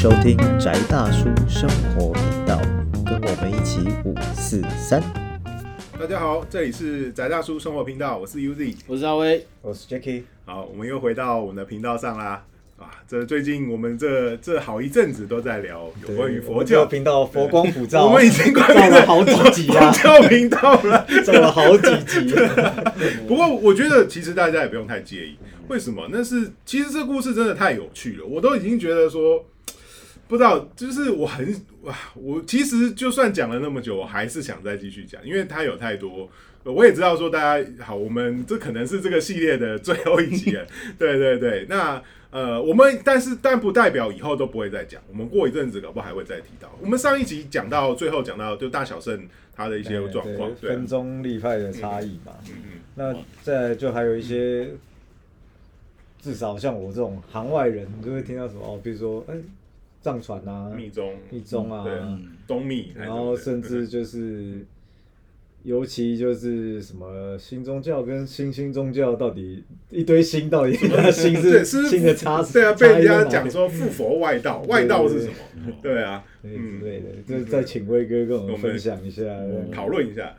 收听宅大叔生活频道，跟我们一起五四三。大家好，这里是宅大叔生活频道，我是 UZ。我是阿威，我是 Jacky，好，我们又回到我们的频道上啦。啊，这最近我们这这好一阵子都在聊有关于佛教频道佛光普照，我们已经快造了好几集啊佛，教频道了。走了好几集。不过我觉得其实大家也不用太介意，为什么？那是其实这故事真的太有趣了，我都已经觉得说，不知道，就是我很哇，我其实就算讲了那么久，我还是想再继续讲，因为它有太多。我也知道说大家好，我们这可能是这个系列的最后一集了，对对对。那呃，我们但是但不代表以后都不会再讲，我们过一阵子搞不好还会再提到。我们上一集讲到最后讲到就大小胜他的一些状况，分宗立派的差异嘛。嗯嗯那再来就还有一些，至少像我这种行外人，就会听到什么哦，比如说哎，藏传啊，密宗、密宗啊，对东密，然后甚至就是，尤其就是什么新宗教跟新兴宗教到底一堆新到底它新是是新的差对啊，被人家讲说附佛外道，外道是什么？对啊，对嗯。之类的，就是再请威哥跟我们分享一下。讨论一下，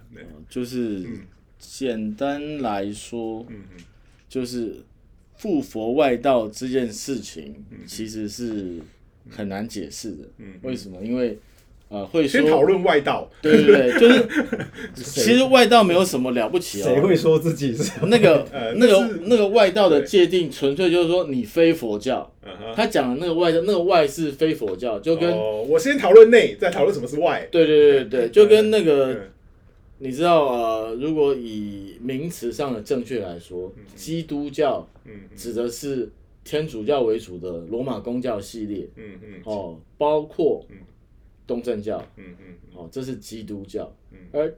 就是嗯简单来说，嗯嗯。就是附佛外道这件事情，嗯。其实是很难解释的。嗯为什么？因为呃，会说先讨论外道，对对对，就是 其实外道没有什么了不起哦。谁会说自己是？那个呃那个那个外道的界定，纯粹就是说你非佛教。他讲的那个外道，那个外是非佛教，就跟哦，我先讨论内，再讨论什么是外，对对对对，就跟那个嗯你知道呃，如果以名词上的正确来说，基督教嗯指的是天主教为主的罗马公教系列嗯嗯哦，包括嗯。东正教嗯嗯，哦，这是基督教嗯，而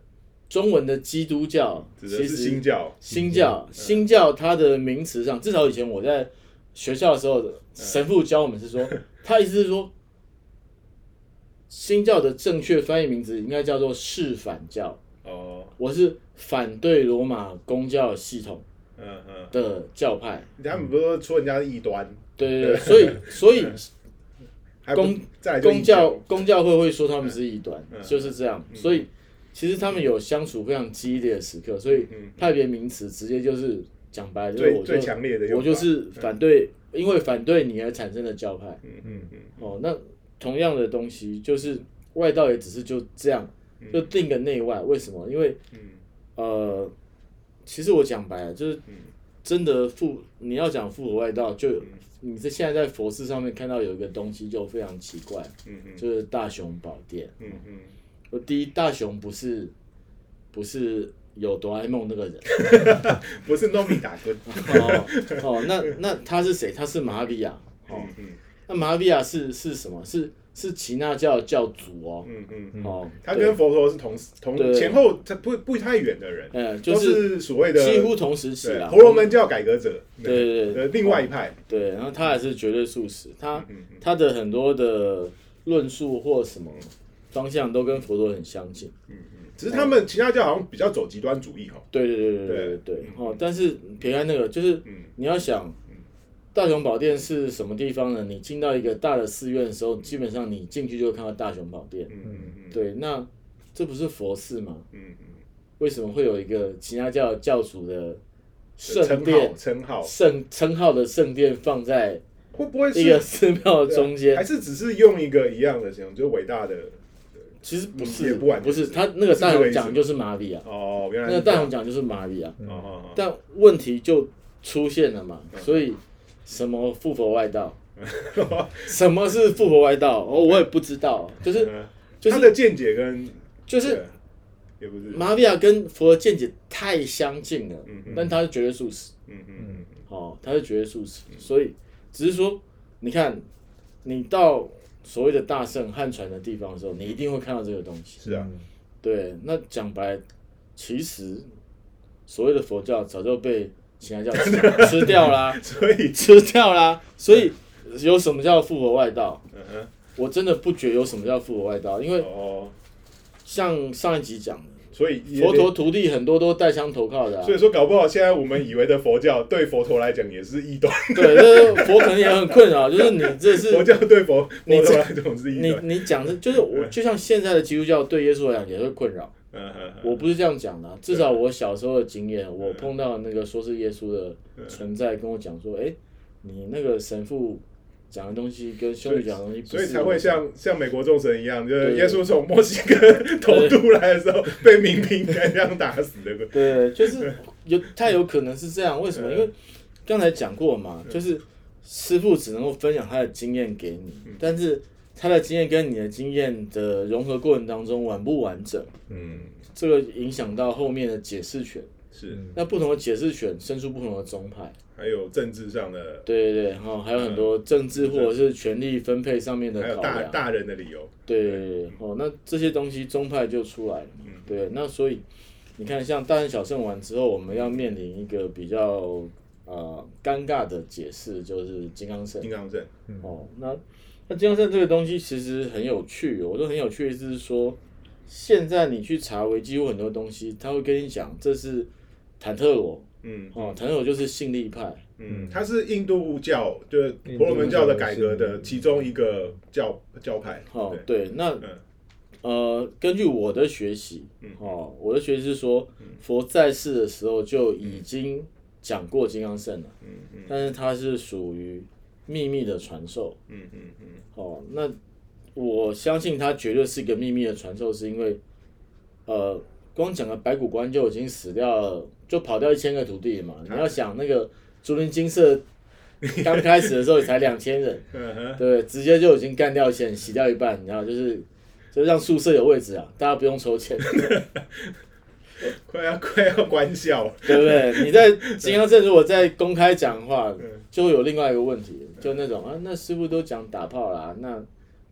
中文的基督教指的是其实新教，新教新教它的名词上，至少以前我在学校的时候，神父教我们是说，他意思是说。新教的正确翻译名字应该叫做是反教，哦，我是反对罗马公教系统嗯嗯，的教派，他们不是说说人家是异端，对对对，所以所以还不公再来就异公教公教会会说他们是异端，嗯。就是这样，所以其实他们有相处非常激烈的时刻，所以嗯。派别名词直接就是讲白了，就是我就最最强烈的用法，我就是反对，因为反对你而产生的教派，嗯嗯嗯哦，那同样的东西就是外道也只是就这样，就定个内外，为什么？因为嗯。呃，其实我讲白了，就是嗯。真的复你要讲复古外道，就你在现在在佛寺上面看到有一个东西就非常奇怪，嗯嗯。就是大雄宝殿。嗯嗯，我第一，大雄不是不是有哆啦 A 梦那个人。不是糯米打棍，哦哦，那那他是谁？他是马哈比亚。哦那马哈比亚是是什么？是是耆那教的教主哦。嗯嗯，哦，他跟佛陀是同时同前后他不不太远的人，嗯，就都是是所谓的几乎同时期对啦。婆罗门教改革者，对对对的另外一派，对，然后他还是绝对素食，他他的很多的论述或什么方向都跟佛陀很相近。嗯嗯。只是他们其他教好像比较走极端主义哈，对对对对对。哦，但是撇开那个，就是嗯。你要想，大雄宝殿是什么地方呢？你进到一个大的寺院的时候，基本上你进去就会看到大雄宝殿。嗯嗯对，那这不是佛寺吗？嗯嗯。为什么会有一个其他教教主的圣殿？称号圣称号的圣殿放在会不会一个寺庙的中间？还？是只是用一个一样的形容，就是伟大的？其实不也是，不不是他那个大雄讲就是玛利亚，哦，原来那个大雄讲就是玛利亚，哦。但问题就出现了嘛，嗯。所以什么复活外道，什么是复活外道？哦，我也不知道，就是嗯。就是他的见解跟就是也不是，玛利亚跟佛的见解太相近了嗯嗯，但他是绝对素食，嗯嗯哦，他是绝对素食，所以只是说，你看你到所谓的大圣汉传的地方的时候，你一定会看到这个东西。是啊，对，那讲白，其实所谓的佛教早就被其他叫吃 吃掉啦，所以吃掉啦。所以有什么叫复活外道？嗯哼我真的不觉得有什么叫复活外道，因为哦像上一集讲的，所以佛陀徒弟很多都带枪投靠的、啊所，以说搞不好现在我们以为的佛教对佛陀来讲也是异端，对，这佛可能也很困扰，就是你这是佛教对佛你佛陀来讲是异你端。你讲的，就是我就像现在的基督教对耶稣来讲也会困扰。嗯我不是这样讲的啊、至少我小时候的经验，我碰到那个说是耶稣的存在，跟我讲说，哎、你那个神父讲的东西跟兄弟讲的东西不是，所以才会像像美国众神一样，就是耶稣从墨西哥偷渡来的时候被民兵干这样打死的。对，就是有他有可能是这样，为什么？因为刚才讲过嘛，就是师傅只能够分享他的经验给你，但是他的经验跟你的经验的融合过程当中完不完整，嗯，这个影响到后面的解释权。是，那不同的解释权生出不同的宗派，还有政治上的，对对对，然后还有很多政治或者是权力分配上面的还有考。大大人的理由。对对对，哦，那这些东西宗派就出来了嘛。对，那所以你看，像大圣小圣完之后，我们要面临一个比较呃尴尬的解释，就是金刚圣金。刚镇，哦，那那金刚圣这个东西其实很有趣，我说很有趣的是说，现在你去查维基或很多东西，他会跟你讲这是坦特罗。嗯哦，坦特罗就是信力派。嗯，它是印度教，就是婆罗门教的改革的其中一个教教派。哦，对，对，那嗯呃，根据我的学习，哦，我的学习是说，佛在世的时候就已经讲过金刚圣了，嗯嗯但是它是属于秘密的传授，嗯嗯嗯，哦，那我相信它绝对是一个秘密的传授，是因为，呃，光讲个白骨观就已经死掉了，就跑掉一千个徒弟嘛，你要想那个竹林精舍刚开始的时候也才两千人。对，直接就已经干掉钱，洗掉一半，你知道，就是就让宿舍有位置啊，大家不用抽签，快要快要关校。对不对？你在 金刚镇如果在公开讲话嗯，就会有另外一个问题，就那种啊，那师傅都讲打炮啦，那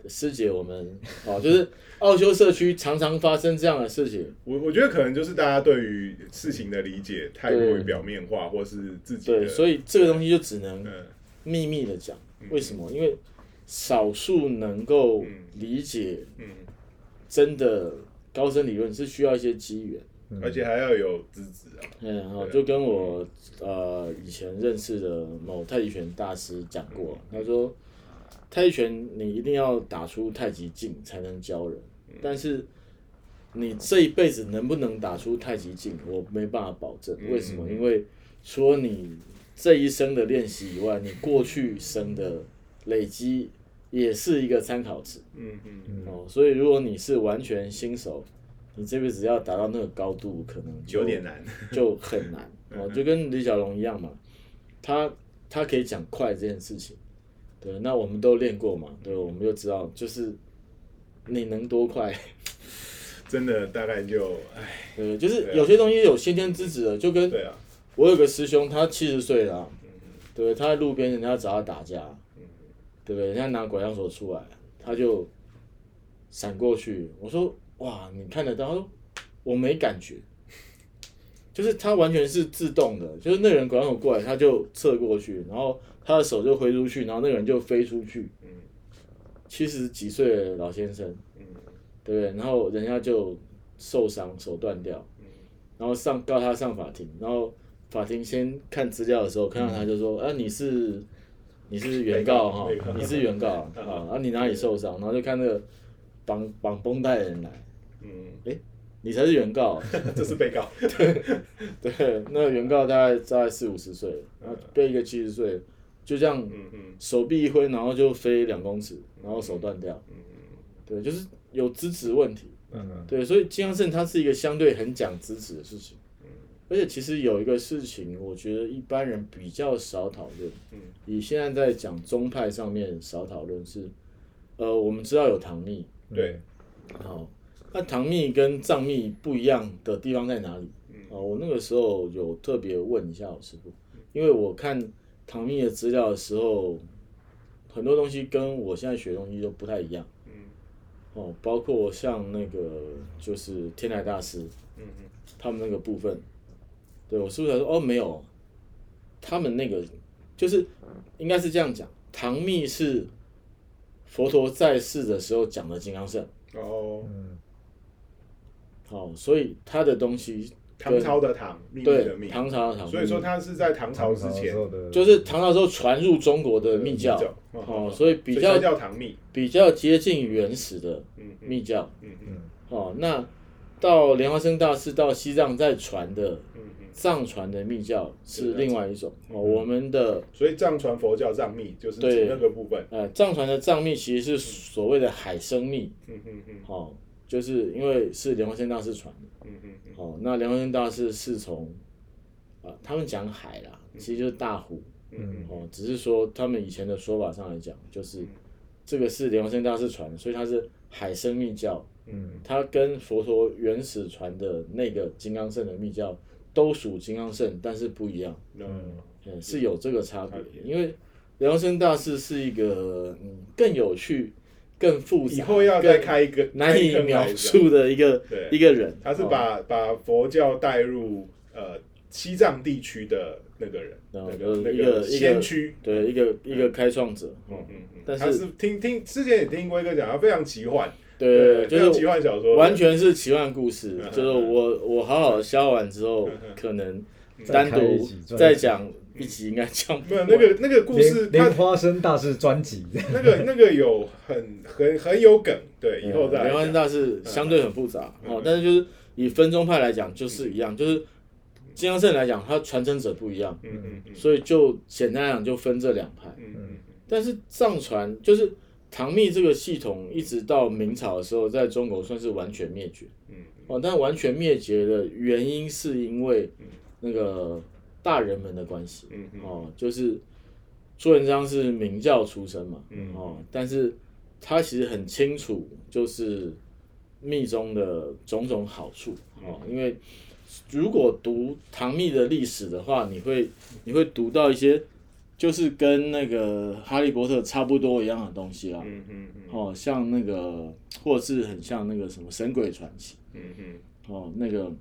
师姐我们哦，就是奥修社区常常发生这样的事情，我我觉得可能就是大家对于事情的理解太过于表面化，或是自己对，所以这个东西就只能嗯秘密的讲，为什么？因为少数能够理解嗯，真的高深理论是需要一些机缘。而且还要有资质啊。嗯，哦，就跟我呃以前认识的某太极拳大师讲过，他说太极拳你一定要打出太极劲才能教人，但是你这一辈子能不能打出太极劲，我没办法保证。为什么？因为除了你这一生的练习以外，你过去生的累积也是一个参考值。嗯嗯，哦，所以如果你是完全新手，你这辈子要达到那个高度，可能有点难。就很难 哦，就跟李小龙一样嘛，他他可以讲快这件事情，对，那我们都练过嘛，对，我们就知道，就是你能多快，真的大概就，唉，对，就是有些东西有先天资质的，就跟对啊，我有个师兄，他七十岁了对？他在路边人家找他打架，对不对？人家拿拐杖手出来，他就闪过去。我说：“哇，你看得到？”他说：“我没感觉。”就是他完全是自动的，就是那个人拐杖手过来，他就侧过去，然后他的手就挥出去，然后那个人就飞出去。嗯七十几岁的老先生，对不对？然后人家就受伤，手断掉，然后上告他上法庭，然后法庭先看资料的时候，看到他就说：“啊，你是 你是原告哈你是原告啊，啊，你哪里受伤？”然后就看那个绑绑绷带的人来，嗯，你才是原告。这是被告。对对，那原告大概大概四五十岁，然后被一个七十岁，就这样嗯嗯。手臂一挥，然后就飞两公尺，然后手断掉。嗯对，就是有支持问题。嗯对，所以金刚圣它是一个相对很讲支持的事情，而且其实有一个事情，我觉得一般人比较少讨论，嗯。以现在在讲宗派上面少讨论是，呃，我们知道有唐密，对，好，那唐密跟藏密不一样的地方在哪里？哦，我那个时候有特别问一下我师傅，因为我看唐密的资料的时候，很多东西跟我现在学的东西都不太一样。哦，包括像那个就是天台大师，他们那个部分，对我师傅才说哦没有，他们那个就是应该是这样讲，唐密是佛陀在世的时候讲的金刚圣，哦，好、所以他的东西唐朝的唐，秘密的对秘，唐朝的唐，所以说它是在唐朝之前就是唐朝时候传入中国的密教，哦哦，所以比较比较接近原始的嗯嗯。密教，嗯嗯。哦，那到莲花生大师到西藏再传的嗯嗯，藏传的密教是另外一种哦，嗯我们的所以藏传佛教藏密就是对指那个部分，呃藏传的藏密其实是所谓的海生密，嗯嗯嗯。哦，就是因为是莲花生大师传的，嗯嗯嗯。哦，那莲花生大师是从啊、他们讲海啦，其实就是大湖，嗯哦，只是说他们以前的说法上来讲，就是这个是莲花生大师传的，所以它是海生密教，嗯。它跟佛陀原始传的那个金刚圣的密教都属金刚圣，但是不一样，嗯。嗯，是有这个差别。差别，因为莲花生大师是一个嗯更有趣、更复杂，以后要再开一个难以描述的一个一个人，他是哦。把把佛教带入呃西藏地区的那个人，然后那个那个个一个先驱。对一个一个开创者，嗯哦嗯嗯，但是他是听听之前也听过一个讲，他非常奇幻，对，就是奇幻小说，完全是奇幻故事嗯，就是我我好好消化完之后可能单独再讲一集应该讲不没有完那个那个故事，莲莲他花生大师专辑，那个那个有很很很有梗，对，以后再莲花生。大师相对很复杂嗯。哦，但是就是以分宗派来讲就是一样，就是金刚圣来讲，它传承者不一样，嗯嗯嗯。所以就简单来讲就分这两派。嗯嗯但是藏传就是唐密这个系统，一直到明朝的时候，在中国算是完全灭绝。嗯哦，但完全灭绝的原因是因为那个大人们的关系。嗯嗯。哦，就是朱元璋是明教出身嘛，嗯。哦，但是他其实很清楚，就是密宗的种种好处哦，因为如果读唐密的历史的话，你会你会读到一些就是跟那个哈利波特差不多一样的东西啦，嗯嗯嗯。哦，像那个或者是很像那个什么神鬼传奇嗯嗯。哦，那个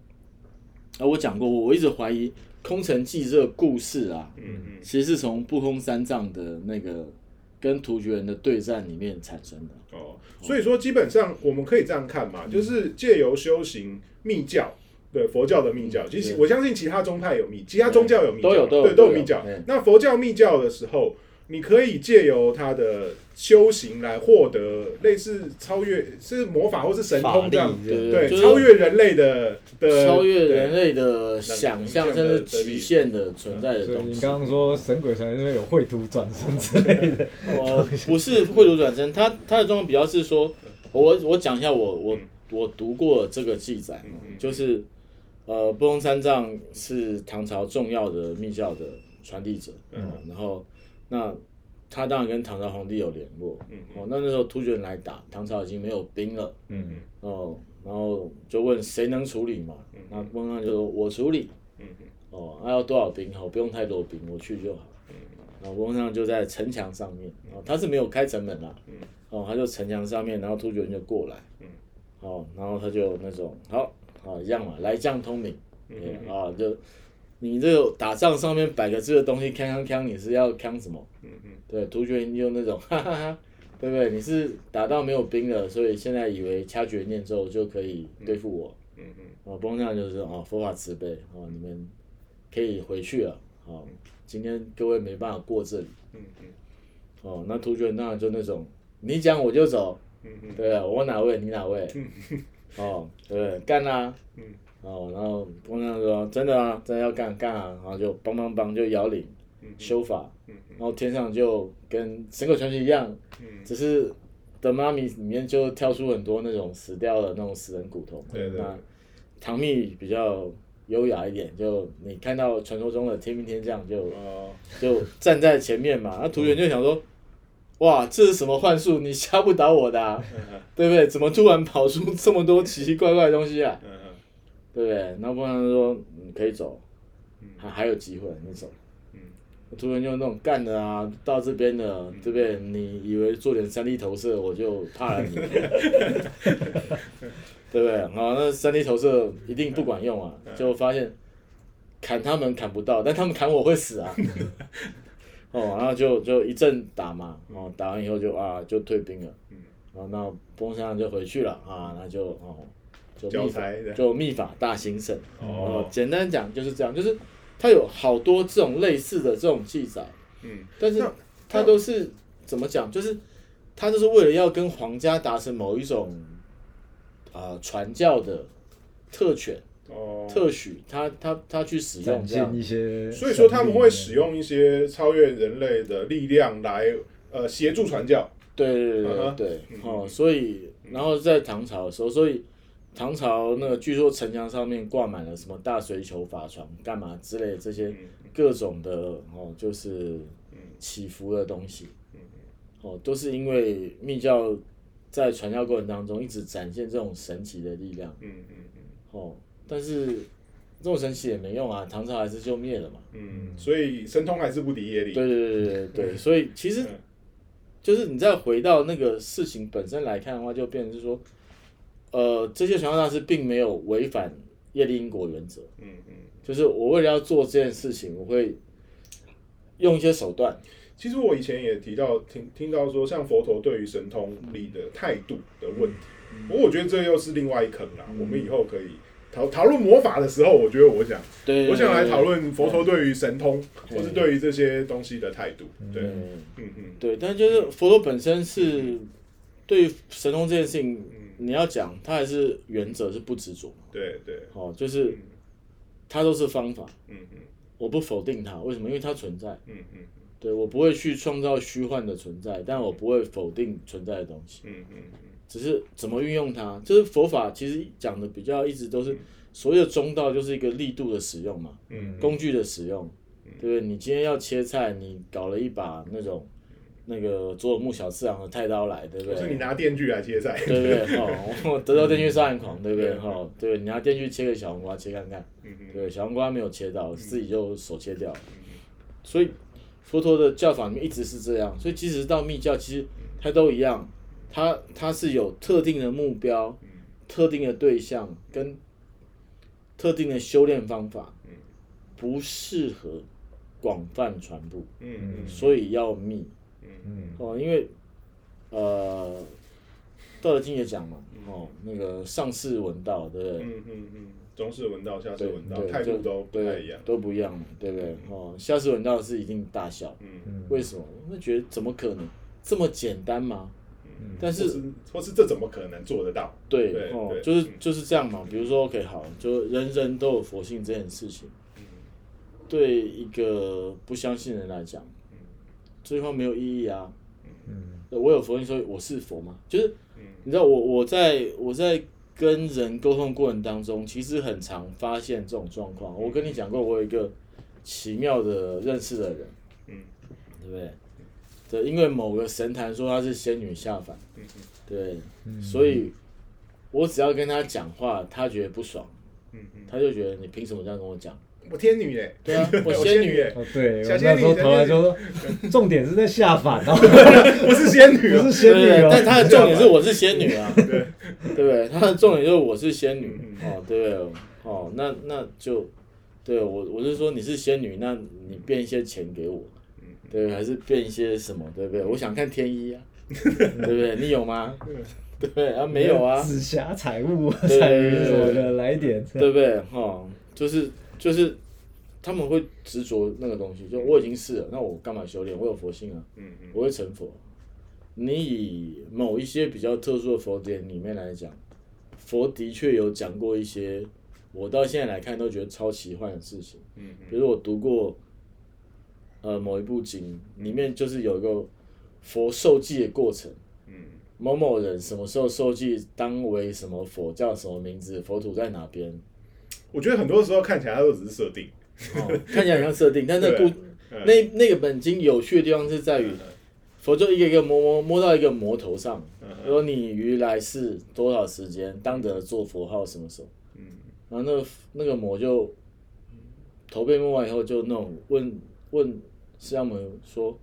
啊，我讲过，我一直怀疑空城计这个故事啊，嗯嗯其实是从不空三藏的那个跟突厥人的对战里面产生的。哦，所以说基本上我们可以这样看嘛，就是借由修行密教。对佛教的密教，其实我相信其他宗派有密，其他宗教有密教，都有都有对，都有密教。那佛教密教的时候，你可以借由他的修行来获得类似超越，是魔法或是神通这样，对对，就是超越人类的的超越人类的想象，甚至极限的存在的东西。你刚刚说神鬼传因为有绘图转身之类的，我 不是绘图转身，他他的状况比较是说，我我讲一下我我我读过这个记载，就是呃，不空三藏是唐朝重要的密教的传递者，嗯，然后那他当然跟唐朝皇帝有联络，嗯，哦，那那时候突厥人来打，唐朝已经没有兵了，嗯，哦，然后就问谁能处理嘛，那不空三藏就说我处理，嗯哦，那、要多少兵？好，不用太多兵，我去就好。然后不空三藏就在城墙上面，哦，他是没有开城门啦，哦，他就城墙上面，然后突厥人就过来，哦，然后他就那种好，好一样嘛，来将通明，对啊，就你这个打仗上面摆个这个东西，锵锵锵，你是要锵什么？嗯嗯。对，突厥人就那种哈哈哈，对不对？你是打到没有兵了，所以现在以为掐诀念咒就可以对付我，嗯嗯哦，不空三藏就是哦，佛法慈悲，哦，你们可以回去了，哦，今天各位没办法过这里，嗯嗯。哦，那突厥人当然就那种你讲我就走，嗯嗯。对啊，我哪位你哪位，哦，对干啊，嗯哦，然后不空三藏说真的啊，真的要干干啊，然后就梆梆梆就摇铃嗯修法，嗯然后天上就跟神鬼传奇一样，嗯只是的妈咪里面就跳出很多那种死掉的那种死人骨头。对对那唐蜜比较优雅一点，就你看到传说中的天兵天将就哦就站在前面嘛，那图员就想说。哇，这是什么幻术？你吓不倒我的、啊，对不对？怎么突然跑出这么多奇奇怪怪的东西啊？嗯嗯对不对？然后不然说你可以走，还还有机会，你走。嗯突然就那种干的啊，到这边的，对不对？你以为做点三 D 投射我就怕了你，对不对？好，那三 D 投射一定不管用啊，就发现砍他们砍不到，但他们砍我会死啊。哦，然后就就一阵打嘛，哦，打完以后就啊就退兵了，然后那波山就回去了啊，那就哦就密法教材就秘法大兴盛。哦哦，简单讲就是这样，就是它有好多这种类似的这种记载，嗯，但是那它都是怎么讲？就是它就是为了要跟皇家达成某一种啊、传教的特权、哦，特许，他他他去使用这样一。些，所以说他们会使用一些超越人类的力量来呃协助传教。对对对对哦，所以然后在唐朝的时候，所以唐朝那个据说城墙上面挂满了什么大水球法床干嘛之类的这些嗯各种的哦，就是起伏的东西，哦，都是因为密教在传教过程当中一直展现这种神奇的力量，嗯嗯嗯。哦，但是这种神奇也没用啊，唐朝还是就灭了嘛。嗯，所以神通还是不敌业力。对对对对对对，所以其实嗯。就是你再回到那个事情本身来看的话，就变成是说，呃，这些传教大师并没有违反业力因果原则，嗯嗯。就是我为了要做这件事情，我会用一些手段，其实我以前也提到听听到说，像佛陀对于神通力的态度的问题，不过我觉得这又是另外一坑啦。我们以后可以讨讨论魔法的时候，我觉得我想对，我想来讨论，佛陀对于神通对。或是对于这些东西的态度。对，对。嗯嗯。对，但就是佛陀本身是对于神通这件事情，你要讲他还是原则是不执着嘛，对对，哦，就是它都是方法，嗯嗯我不否定它，为什么？因为它存在。嗯嗯对我不会去创造虚幻的存在，但我不会否定存在的东西，嗯嗯只是怎么运用它。就是佛法其实讲的比较一直都是所谓的中道，就是一个力度的使用嘛，嗯。工具的使用，对不对？你今天要切菜，你搞了一把那种那个佐佐木小次郎的太刀来，对不或是你？拿电锯来切菜。对不对？哦，我德州电锯杀人狂，对不对？哈，对，你拿电锯切个小黄瓜切看看，对，小黄瓜没有切到，自己就手切掉了。所以佛陀的教法里面一直是这样，所以即使是到密教，其实它都一样，它它是有特定的目标、特定的对象跟特定的修炼方法，不适合广泛传播，嗯嗯所以要密嗯哦，因为呃，《道德经》也讲嘛，哦，那个上士闻道，对不对？嗯嗯嗯，中式文道、下式对文道态度都不太对一样。都不一样嘛，对不对？哦，下士闻道是一定大小，嗯嗯，为什么？我会觉得怎么可能这么简单吗？但是或是这怎么可能做得到？对哦就是嗯就是这样嘛。比如说，OK，好，就人人都有佛性这件事情，嗯对一个不相信的人来讲，这句话没有意义啊。嗯我有佛你说我是佛吗？就是嗯你知道我我在我在跟人沟通过程当中，其实很常发现这种状况。我跟你讲过，我有一个奇妙的认识的人，嗯对不对？对，因为某个神坛说她是仙女下凡，嗯对，所以我只要跟他讲话，他觉得不爽，嗯嗯，他就觉得你凭什么这样跟我讲？我天女耶，对啊，我我仙女仙耶，哦，对，小我那时候仙女投来就说，重点是在下凡哦，不是仙女哦不是，仙女但哦，他的重点是我是仙女啊，对。不对？他的重点就是我是仙女。嗯。哦，对不对？哦，那那就对我我是说你是仙女，那你变一些钱给我，对，还是变一些什么，对不对？我想看天衣啊，对不对？你有吗？对啊，没有啊，紫霞彩雾、对彩云什么的，来一点，对不对？哈，就是就是他们会执着那个东西，就我已经是了，那我干嘛修炼？我有佛性啊，嗯嗯我会成佛。你以某一些比较特殊的佛典里面来讲，佛的确有讲过一些我到现在来看都觉得超奇幻的事情。嗯比如我读过，呃，某一部经里面就是有一个佛受记的过程。嗯某某人什么时候受记，当为什么佛，叫什么名字，佛土在哪边？我觉得很多时候看起来它都只是设定，哦，看起来很像设定，但那故嗯。那那个本经有趣的地方是在于，佛就一个一个摸摸摸到一个魔头上，嗯说你于来世多少时间当得做佛号什么时候？嗯。然后那个那个魔就头被摸完以后，就那种问问释迦牟尼说：“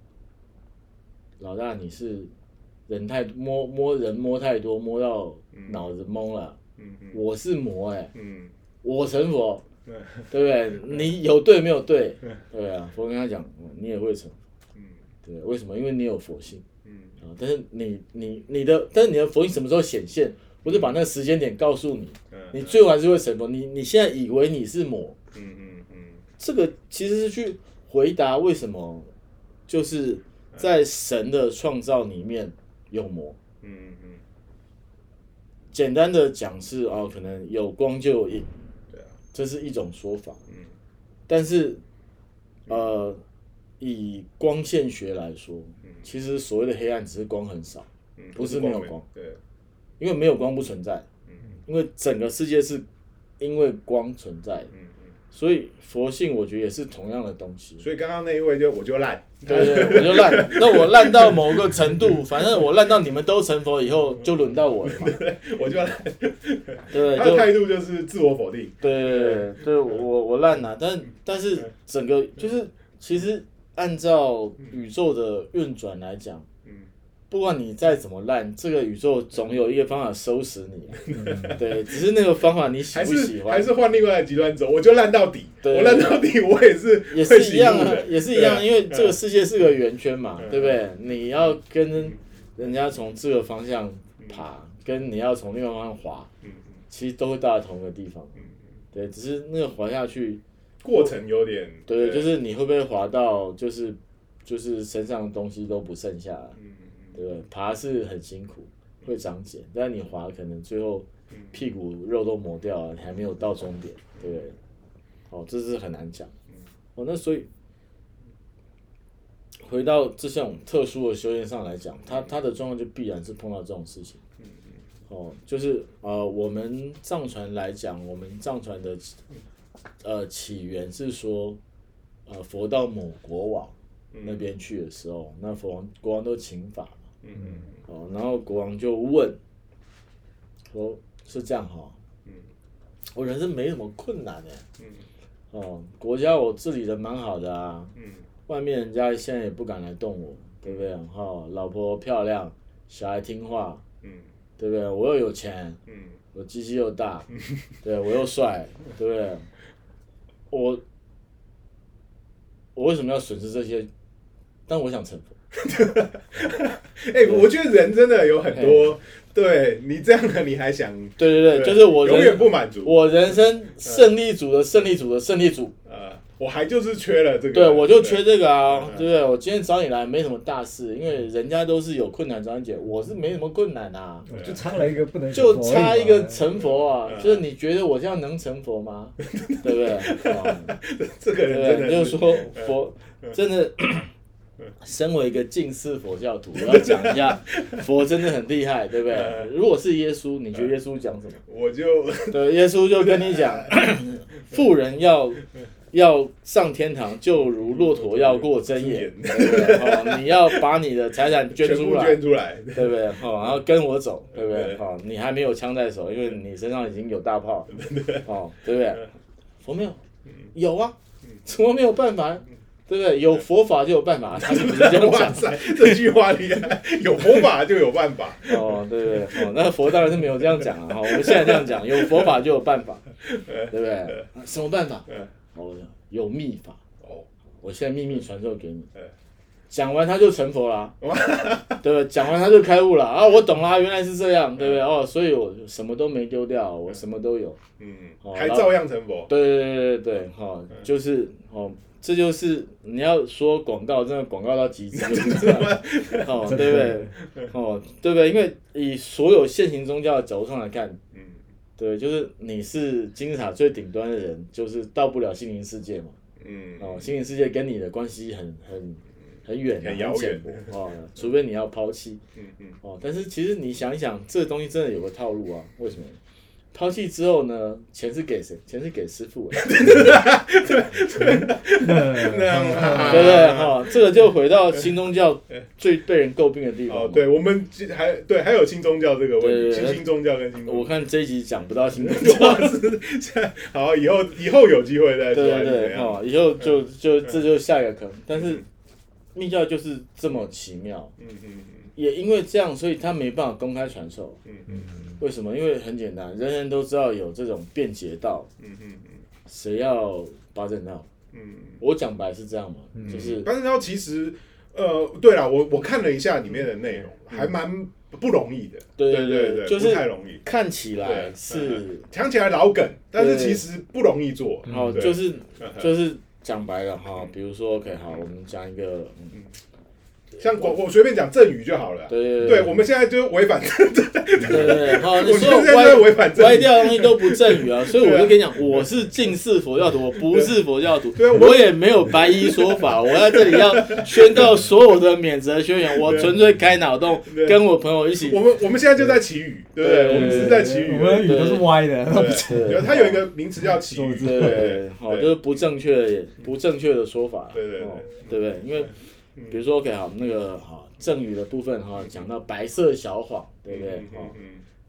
老大，你是人太摸摸人摸太多，摸到脑子懵了。嗯嗯我是魔哎、嗯我成佛，对 对不对？你有对没有对？对啊，佛跟他讲，嗯你也会成，嗯对，为什么？因为你有佛性嗯啊。但是你你你的，但是你的佛性什么时候显现？我就把那个时间点告诉你，嗯你最后还是会成佛。你你现在以为你是魔，嗯嗯嗯这个其实是去回答为什么就是在神的创造里面有魔。嗯嗯，简单的讲是哦，可能有光就有影，这是一种说法。嗯。但是呃，以光线学来说，嗯。其实所谓的黑暗只是光很少，嗯，不是没有光。光，对，因为没有光不存在，因为整个世界是因为光存在嗯，所以佛性我觉得也是同样的东西。所以刚刚那一位就我就烂，对对，对我就烂。那我烂到某个程度，反正我烂到你们都成佛以后，就轮到我了嘛。我就烂，对，他的态度就是自我否定，对对对对，我我烂了，但但是整个就是其实按照宇宙的运转来讲，嗯不管你再怎么烂，这个宇宙总有一个方法收拾你。啊。对，只是那个方法你喜不喜欢，还是换另外的极端走，我就烂到底，对。我烂到底，我也是也是一样啊也是一样，因为这个世界是个圆圈嘛，嗯对不对？你要跟人家从这个方向爬，跟你要从另外方向滑，嗯。其实都会到同一个地方。对，只是那个滑下去，过程有点对，就是你会不会滑到，就是就是身上的东西都不剩下了，嗯对？爬是很辛苦，会长茧，但你滑可能最后屁股肉都磨掉了，你还没有到终点，对不对？哦，这是很难讲。哦，那所以回到这项特殊的修炼上来讲，他他的状况就必然是碰到这种事情。哦，就是呃，我们藏传来讲，我们藏传的呃起源是说，呃，佛到某国王那边去的时候，那佛王国王都请法嘛，嗯嗯哦，然后国王就问，说是这样哈，嗯我人生没什么困难的，嗯哦，国家我治理的蛮好的啊，嗯外面人家现在也不敢来动我，对不对？哈、老婆漂亮，小孩听话，嗯对不对？我又有钱，嗯我鸡鸡又大，对我又帅，对不对？我我为什么要损失这些？但我想成佛，哎、我觉得人真的有很多，对。你这样的你还想，对对对，就是我永远不满足，我人生胜利组的胜利组的胜利组，呃，我还就是缺了这个，对我就缺这个啊，嗯。对不对？我今天找你来没什么大事，因为人家都是有困难找你解，我是没什么困难啊。就差了一个不能就差一个成佛啊，嗯。就是你觉得我这样能成佛吗？对不对？哦。这个人真对，的就是说佛真的，身为一个近似佛教徒，我要讲一下，佛真的很厉害，对不对？如果是耶稣，你觉得耶稣讲什么？我就 对，耶稣就跟你讲，富人要要上天堂，就如骆驼要过针眼，对不对？哦，你要把你的财产捐出来捐，出来，对不对？好，然后跟我走，对不对？好，你还没有枪在手，因为你身上已经有大炮，哦，对不对？佛没有，有啊，怎么没有办法？对不对？有佛法就有办法，他就不是这样讲。哇塞，这句话厉害，有佛法就有办法，哦，对不对？哦，那佛当然是没有这样讲啊。哈，我们现在这样讲，有佛法就有办法，对不对？什么办法？嗯哦，有秘法。哦，我现在秘密传授给你嗯。讲完他就成佛啦，对不对？讲完他就开悟了啊！我懂啦，原来是这样，对不对？哦，所以我什么都没丢掉，我什么都有。嗯哦，还照样成佛，对对对对对，哈、就是哦，这就是你要说广告，真的广告到极致就是这样，哦，对不对？哦，对不对？因为以所有现行宗教的角度上来看，嗯对，就是你是金字塔最顶端的人，就是到不了心灵世界嘛。嗯哦，心灵世界跟你的关系很很很远、啊，很遥远哦，除非你要抛弃嗯嗯哦。但是其实你想一想，这个东西真的有个套路啊？为什么？抛弃之后呢，钱是给谁？钱是给师傅的，对对不对？哈、这个就回到新宗教最被人诟病的地方嘛。哦，对，我们其还对还有新宗教这个问题，对对对新宗教跟新宗我，看这一集讲不到新宗教。好，以后以后有机会再说，对对对，样？哦，以后就就这就下一个坑。但是密教就是这么奇妙，嗯嗯也因为这样，所以他没办法公开传授。嗯嗯为什么？因为很简单，人人都知道有这种便捷道，嗯嗯嗯。谁要八正道？嗯我讲白是这样嘛，就是嗯，八正道其实，呃，对了，我我看了一下里面的内容，还蛮不容易的，对对对，对就是太容易。看起来是，讲起来老梗，但是其实不容易做。好，对。就是嗯就是讲白了哈，比如说 OK 好，我们讲一个，嗯像我我随便讲赠语就好了。啊。对对。对，我们现在就违反，对对对，好，你我所有现在在违反。歪掉的东西都不赠语啊，所以我就跟你讲，我是近似佛教徒，我不是佛教徒我我也没有白衣说法，我在这里要宣告所有的免责宣言，我纯粹开脑洞，跟我朋友一起。我，们我们现在就在祈雨，对不对？我们是在祈雨。我们的而已。语都是歪的，对，有它有一个名词叫祈雨，对对对，好，就是不正确的不正确的说法，对对对不对？因为比如说 OK 好，那个好正语的部分哈，讲到白色小谎，对不对？嗯哦嗯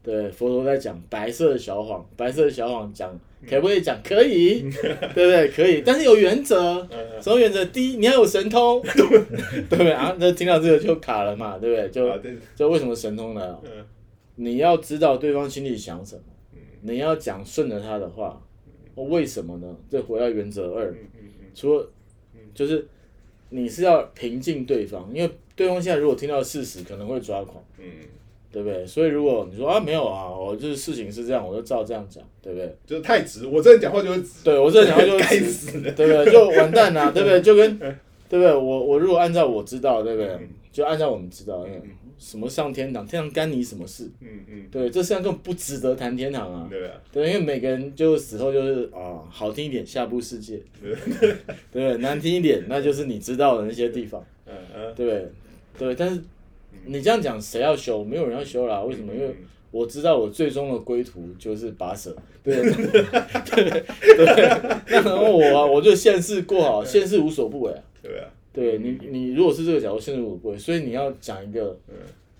对，佛陀在讲白色小谎，白色小谎讲可不可以讲？可以，对不对？可以，但是有原则。嗯什么原则？第一，你要有神通，对不对啊？那听到这个就卡了嘛，对不对？就就为什么神通呢？嗯你要知道对方心里想什么，你要讲顺着他的话。为什么呢？这回到原则二，除了就是你是要平静对方，因为对方现在如果听到事实，可能会抓狂。嗯，对不对？所以如果你说啊没有啊，我就是事情是这样，我就照这样讲，对不对？就是太直，我这人讲话就会直，对我这人讲话就 该是死的。对不对？就完蛋了、对不对？就跟 对不对？我我如果按照我知道，对不对？就按照我们知道，嗯什么上天堂，天堂干你什么事？嗯嗯，对，这世界上根本不值得谈天堂啊！对啊，对，因为每个人就死后就是啊，好听一点下部世界，对不 对？难听一点，那就是你知道的那些地方。嗯嗯，对对？但是你这样讲，谁要修？没有人要修啦。为什么？因为我知道我最终的归途就是拔舌，对对对对。那然后我啊，我就现世过好，现世无所不为啊。对啊，对你，你如果是这个角度，现世无所不会，所以你要讲一个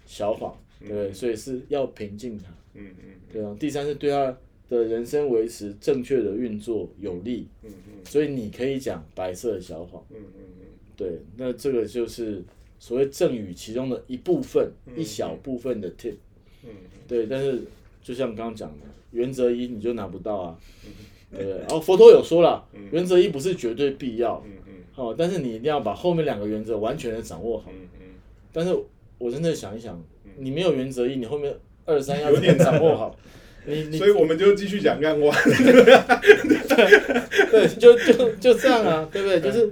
小谎，对不对？所以是要平静他，嗯嗯对啊。第三是对他的人生维持正确的运作有利，嗯嗯所以你可以讲白色的小谎。嗯嗯对，那这个就是所谓正语其中的一部分，一小部分的 tip。嗯对，但是就像刚刚讲的，原则一你就拿不到啊，对？然后佛陀有说了，原则一不是绝对必要，嗯嗯哦，但是你一定要把后面两个原则完全的掌握好。嗯嗯，但是我真的想一想，你没有原则一，你后面二三要有点掌握好？你你所以我们就继续讲干话。对，就就就这样啊，对不对？就是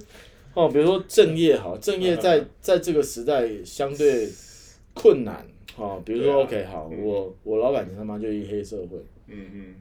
哦，比如说正业好，正业在在这个时代相对困难，哦，比如说啊。OK 好，我我老板他妈就一黑社会，嗯嗯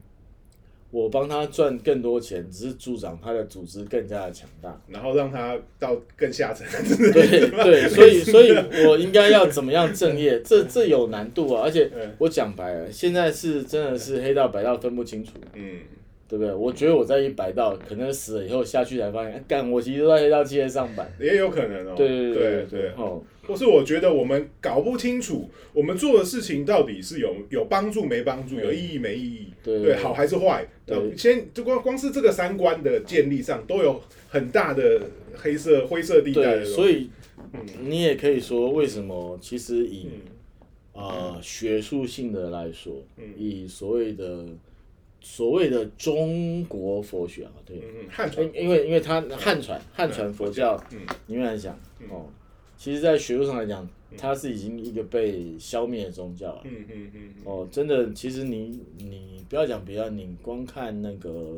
我帮他赚更多钱，只是助长他的组织更加的强大。然后让他到更下层。对对，所以所以我应该要怎么样正业？这这有难度啊！而且嗯我讲白了，现在是真的是黑道白道分不清楚，嗯对不对？我觉得我在一百道，可能死了以后下去才发现，啊干我其实都在黑道企业上班。也有可能哦。对对对哦，或是我觉得我们搞不清楚我们做的事情到底是有有帮助没帮助，有意义没意义，对对，好还是坏。对。呃先就光光是这个三观的建立上，都有很大的黑色灰色地带对，所以嗯。你也可以说，为什么其实以呃学术性的来说，以所谓的所谓的中国佛学啊，对，汉传。因因为因为它汉传汉传佛教嗯。里面来讲哦，其实，在学术上来讲，它是已经一个被消灭的宗教了。嗯嗯嗯哦，真的，其实你你不要讲别的，你光看那个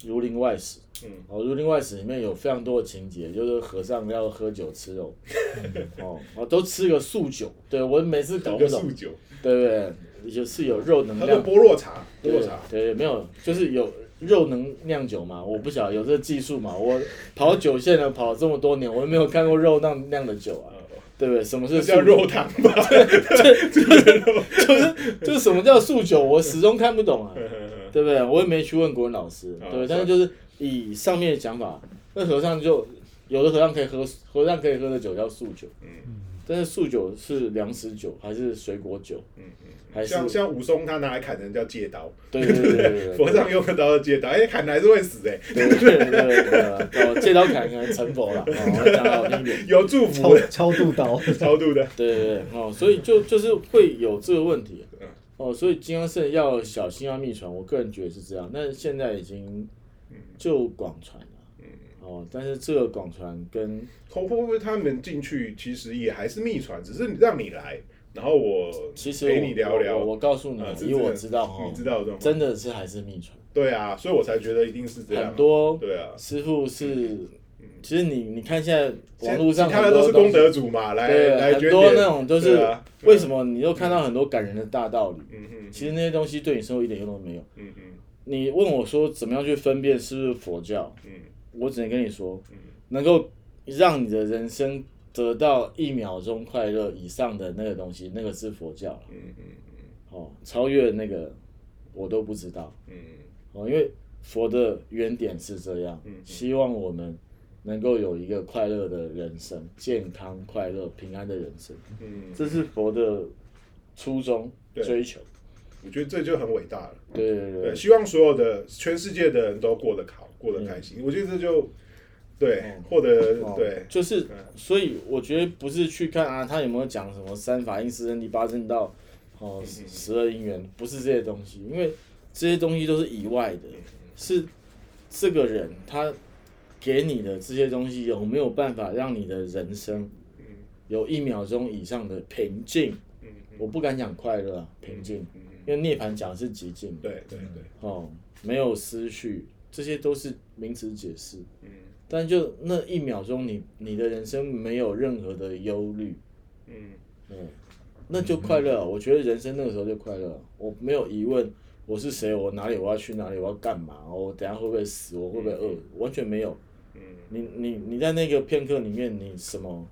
《儒林外史》，嗯，哦，《儒林外史》里面有非常多的情节，就是和尚要喝酒吃肉，哦，哦，都吃个素酒。对我每次搞不懂。个素酒，对不对？就是有肉能他量说般若茶，般对若茶，对，没有，就是有肉能酿酒嘛，我不晓得有这个技术嘛。我跑酒线了，跑了这么多年，我都没有看过肉酿酿的酒啊，对不对？什么是这叫素肉汤吧？就是什么叫素酒，我始终看不懂啊，对不对？我也没去问国文老师，对但是就是以上面的讲法，那和尚就有的和尚可以喝，和尚可以喝的酒叫素酒，嗯但是素酒是粮食酒还是水果酒，还是像像武松他拿来砍人叫借刀，对对对对对对。佛上用的刀叫借刀，哎，砍了还是会死哎，对对对对对，哦，借刀砍可能成佛了，哦，讲好听一点。有祝福超的超度刀，超度的，对对对，哦，所以就就是会有这个问题嗯，哦，所以金刚圣要小心要秘传，我个人觉得是这样，但是现在已经就广传了，哦，但是这个广传跟会会不会他们进去其实也还是秘传，只是让你来，然后我其实陪你聊聊。我告诉你以我知道哈，你知道的吗？真的是还是秘传，对啊，所以我才觉得一定是这样。很多对啊，师傅是，其实你你看现在网络上看的很多都是功德主嘛，来对，来很多那种都是为什么你又看到很多感人的大道理，嗯嗯其实那些东西对你生活一点用都没有。嗯嗯你问我说怎么样去分辨是不是佛教，嗯我只能跟你说，能够让你的人生得到一秒钟快乐以上的那个东西，那个是佛教。嗯嗯嗯。哦，超越那个我都不知道。嗯哦，因为佛的原点是这样，嗯希望我们能够有一个快乐的人生，健康、快乐、平安的人生，嗯，这是佛的初衷追求。我觉得这就很伟大了。对，对对对，希望所有的全世界的人都过得好，过得开心。我觉得这就对嗯获得哦。对。就是嗯，所以我觉得不是去看啊，他有没有讲什么三法印、四圣谛、八正道，哦，嗯十十二因缘，不是这些东西，因为这些东西都是以外的，是这个人他给你的这些东西有没有办法让你的人生有一秒钟以上的平静？嗯我不敢讲快乐啊，平静，因为涅槃讲的是极境，对对对，哦，没有思绪，这些都是名词解释。嗯但就那一秒钟你，你的人生没有任何的忧虑，嗯嗯，那就快乐了。我觉得人生那个时候就快乐。我没有疑问，我是谁，我哪里，我要去哪里，我要干嘛，我等下会不会死，我会不会饿，完全没有。嗯你你你在那个片刻里面，你什么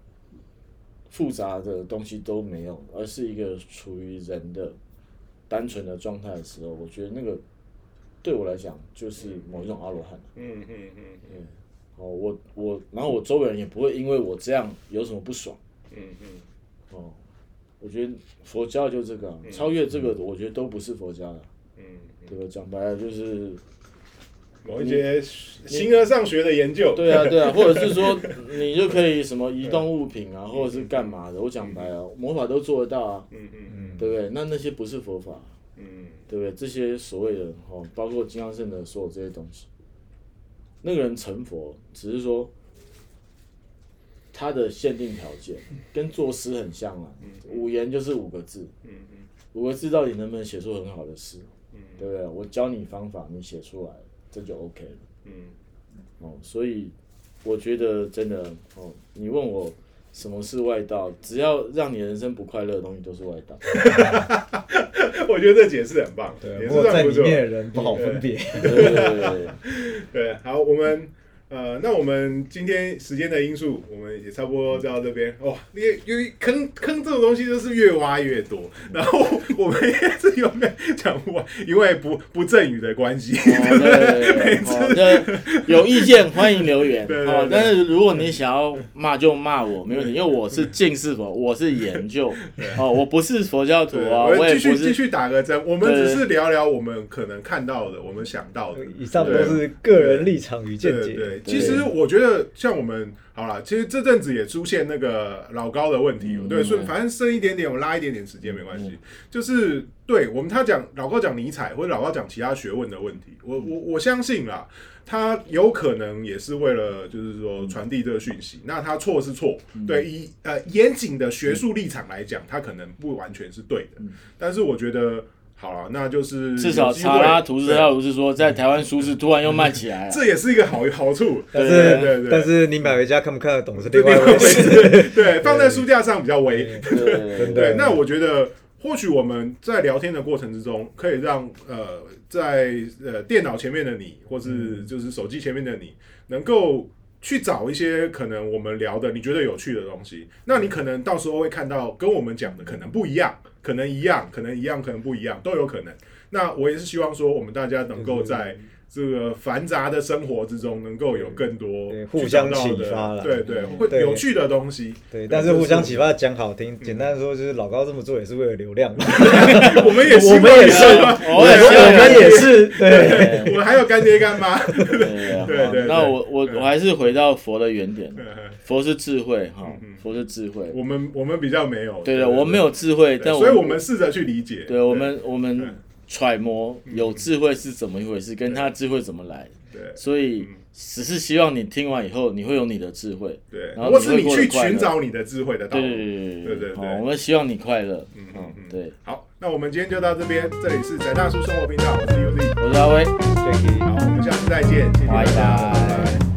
复杂的东西都没有，而是一个处于人的单纯的状态的时候，我觉得那个对我来讲就是某一种阿罗汉。嗯嗯嗯哦，我我，然后我周围人也不会因为我这样有什么不爽。嗯嗯哦，我觉得佛教就这个啊、超越这个，我觉得都不是佛家的，嗯，对吧？讲白了就是，某一些形而上学的研究，对啊对啊，或者是说你就可以什么移动物品啊，或者是干嘛的？我讲白了，魔法都做得到啊，嗯嗯嗯对不对？那那些不是佛法，嗯对不对？这些所谓的哦，包括金刚圣的所有这些东西，那个人成佛，只是说他的限定条件跟作诗很像啊，五言就是五个字，嗯嗯五个字到底能不能写出很好的诗，嗯对不对？我教你方法，你写出来，这就 OK 了。嗯哦，所以我觉得真的哦，你问我什么是外道，只要让你人生不快乐的东西都是外道。嗯，我觉得这解释很棒，对，也不过在里。面的人不好分别。对对对对对，对，好，我们呃，那我们今天时间的因素，我们也差不多就到这边。哇，因为因为坑坑这种东西就是越挖越多，然后我们也是永远讲不完，因为不不正语的关系。哦对对对，哦，这有意见欢迎留言。对对对，哦但是如果你想要骂就骂我，没问题，因为我是近视佛，我是研究。哦，我不是佛教徒对，啊，我我也继续不是。继续打个针，我们只是聊聊我们可能看到的，我们想到的。以上都是个人立场与见解。对对，其实我觉得像我们好了，其实这阵子也出现那个老高的问题，嗯对，所以嗯反正剩一点点，我拉一点点时间没关系。就是对我们他讲老高讲尼采或者老高讲其他学问的问题，我我我相信啦，他有可能也是为了就是说传递这个讯息，那他错是错，嗯。对，以呃严谨的学术立场来讲，他可能不完全是对的，但是我觉得好了，那就是嗯至少查拉图斯对特鲁是说，在台湾书市突然又卖起来了。这也是一个好好处，但对对是对但是你买回家看不看得懂是这另外一回事。对，放在书架上比较微。对，那我觉得或许我们在聊天的过程之中，可以让呃在呃电脑前面的你，或是就是手机前面的你，能够去找一些可能我们聊的你觉得有趣的东西。那你可能到时候会看到跟我们讲的可能不一样，可能一样，可能一样，可能不一样，都有可能。那我也是希望说，我们大家能够在这个繁杂的生活之中，能够有更多互相的启发了对对，会有趣的东西。对，但是互相启发讲好听，简单的说就是老高这么做也是为了流量。我们也希望我们 也是，我们也是，对，我们还有干爹干妈。对对那我我我还是回到佛的原点，嗯佛是智慧哈佛是智慧。我们我们比较没有，对对，我们没有智慧，但所以我们试着去理解。对我们我嗯。们揣摩有智慧是怎么一回事，跟他智慧怎么来。对所以只是希望你听完以后，你会有你的智慧。对，然后是你去寻找你的智慧的道路。对对对对对我们希望你快乐。嗯嗯嗯，对，好，那我们今天就到这边，这里是宅大叔生活频道，我是尤力，我是阿威。好，我们下次再见，谢谢大家，拜拜拜拜